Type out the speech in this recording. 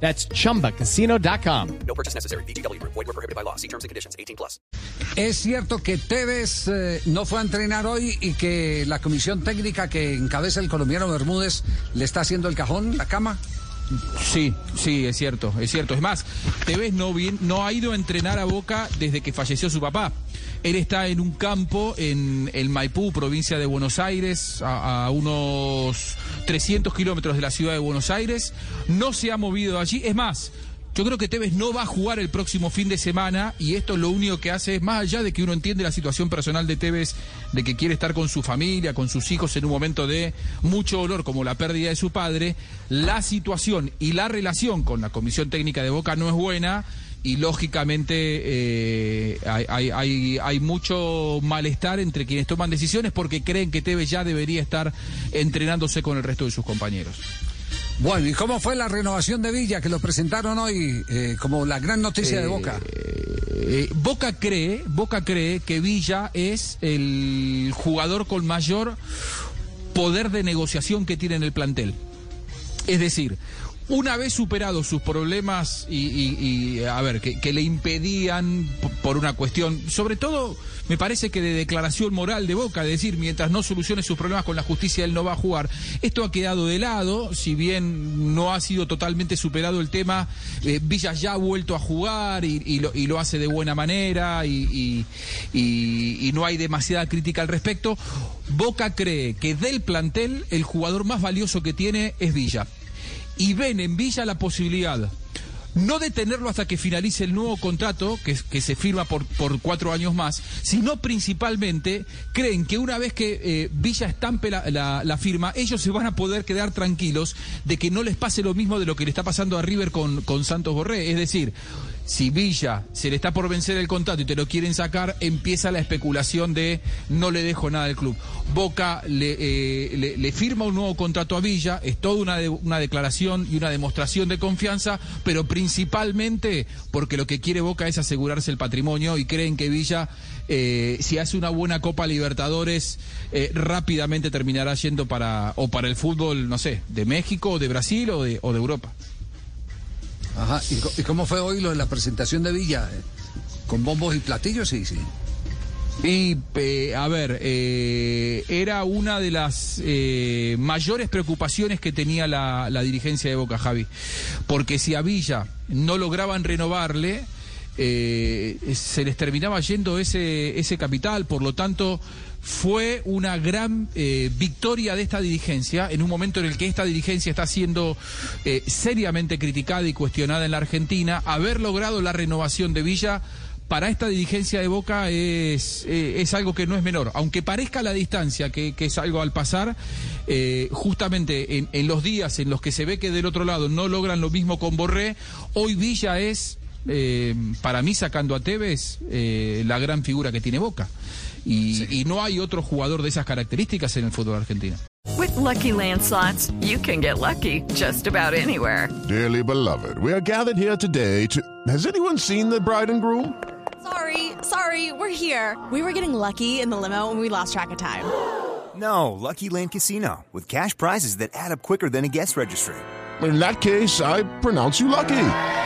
That's chumbacasino.com. No purchase necessary. BGW. Void were prohibited by law. See terms and conditions. 18 plus. Es cierto que Tevez eh, no fue a entrenar hoy y que la comisión técnica que encabeza el colombiano Bermúdez le está haciendo el cajón, la cama. Sí, sí, es cierto, es cierto. Es más, Tevez no, bien, no ha ido a entrenar a Boca desde que falleció su papá. Él está en un campo en el Maipú, provincia de Buenos Aires, a, a unos 300 kilómetros de la ciudad de Buenos Aires. No se ha movido allí. Es más, yo creo que Tevez no va a jugar el próximo fin de semana y esto lo único que hace es, más allá de que uno entiende la situación personal de Tevez, de que quiere estar con su familia, con sus hijos en un momento de mucho dolor como la pérdida de su padre, la situación y la relación con la comisión técnica de Boca no es buena y lógicamente eh, hay, mucho malestar entre quienes toman decisiones porque creen que Tevez ya debería estar entrenándose con el resto de sus compañeros. Bueno, ¿y cómo fue la renovación de Villa que lo presentaron hoy eh, como la gran noticia de Boca? Eh, Boca cree, Boca cree que Villa es el jugador con mayor poder de negociación que tiene en el plantel. Es decir, una vez superados sus problemas y, a ver, que, le impedían por una cuestión, sobre todo me parece que de declaración moral de Boca, es decir, mientras no solucione sus problemas con la justicia, él no va a jugar. Esto ha quedado de lado, si bien no ha sido totalmente superado el tema, eh, Villa ya ha vuelto a jugar y, y lo, lo hace de buena manera y no hay demasiada crítica al respecto. Boca cree que del plantel el jugador más valioso que tiene es Villa y ven en Villa la posibilidad no de tenerlo hasta que finalice el nuevo contrato, que, se firma por, por cuatro años más, sino principalmente creen que una vez que eh, Villa estampe la, la- la firma, ellos se van a poder quedar tranquilos de que no les pase lo mismo de lo que le está pasando a River con, con Santos Borré. Es decir, si Villa se le está por vencer el contrato y te lo quieren sacar, empieza la especulación de no le dejo nada al club. Boca le, eh, le- firma un nuevo contrato a Villa, es toda una, de- una declaración y una demostración de confianza, pero principalmente porque lo que quiere Boca es asegurarse el patrimonio y creen que Villa, eh, si hace una buena Copa Libertadores, eh, rápidamente terminará yendo para, o para el fútbol, no sé, de México, de Brasil o de, o de Europa. Ajá. ¿Y, cómo fue hoy lo de la presentación de Villa? ¿Con bombos y platillos? Sí, sí. Y, a ver, eh, era una de las eh, mayores preocupaciones que tenía la, la dirigencia de Boca, Javi. Porque si a Villa no lograban renovarle, eh, se les terminaba yendo ese, ese capital. Por lo tanto, fue una gran eh, victoria de esta dirigencia en un momento en el que esta dirigencia está siendo eh, seriamente criticada y cuestionada en la Argentina. Haber logrado la renovación de Villa para esta dirigencia de Boca es, es algo que no es menor. Aunque parezca la distancia que, que es algo al pasar, justamente en, en los días en los que se ve que del otro lado no logran lo mismo con Borré, hoy Villa es, eh, para mí sacando a Tevez, eh, la gran figura que tiene Boca. Y, y no hay otro jugador de esas características en el fútbol argentino. With Lucky Land slots, you can get lucky just about anywhere. Dearly beloved, we are gathered here today to. Has anyone seen the bride and groom? Sorry, sorry, we're here. We were getting lucky in the limo and we lost track of time. No, Lucky Land Casino, with cash prizes that add up quicker than a guest registry. In that case, I pronounce you lucky.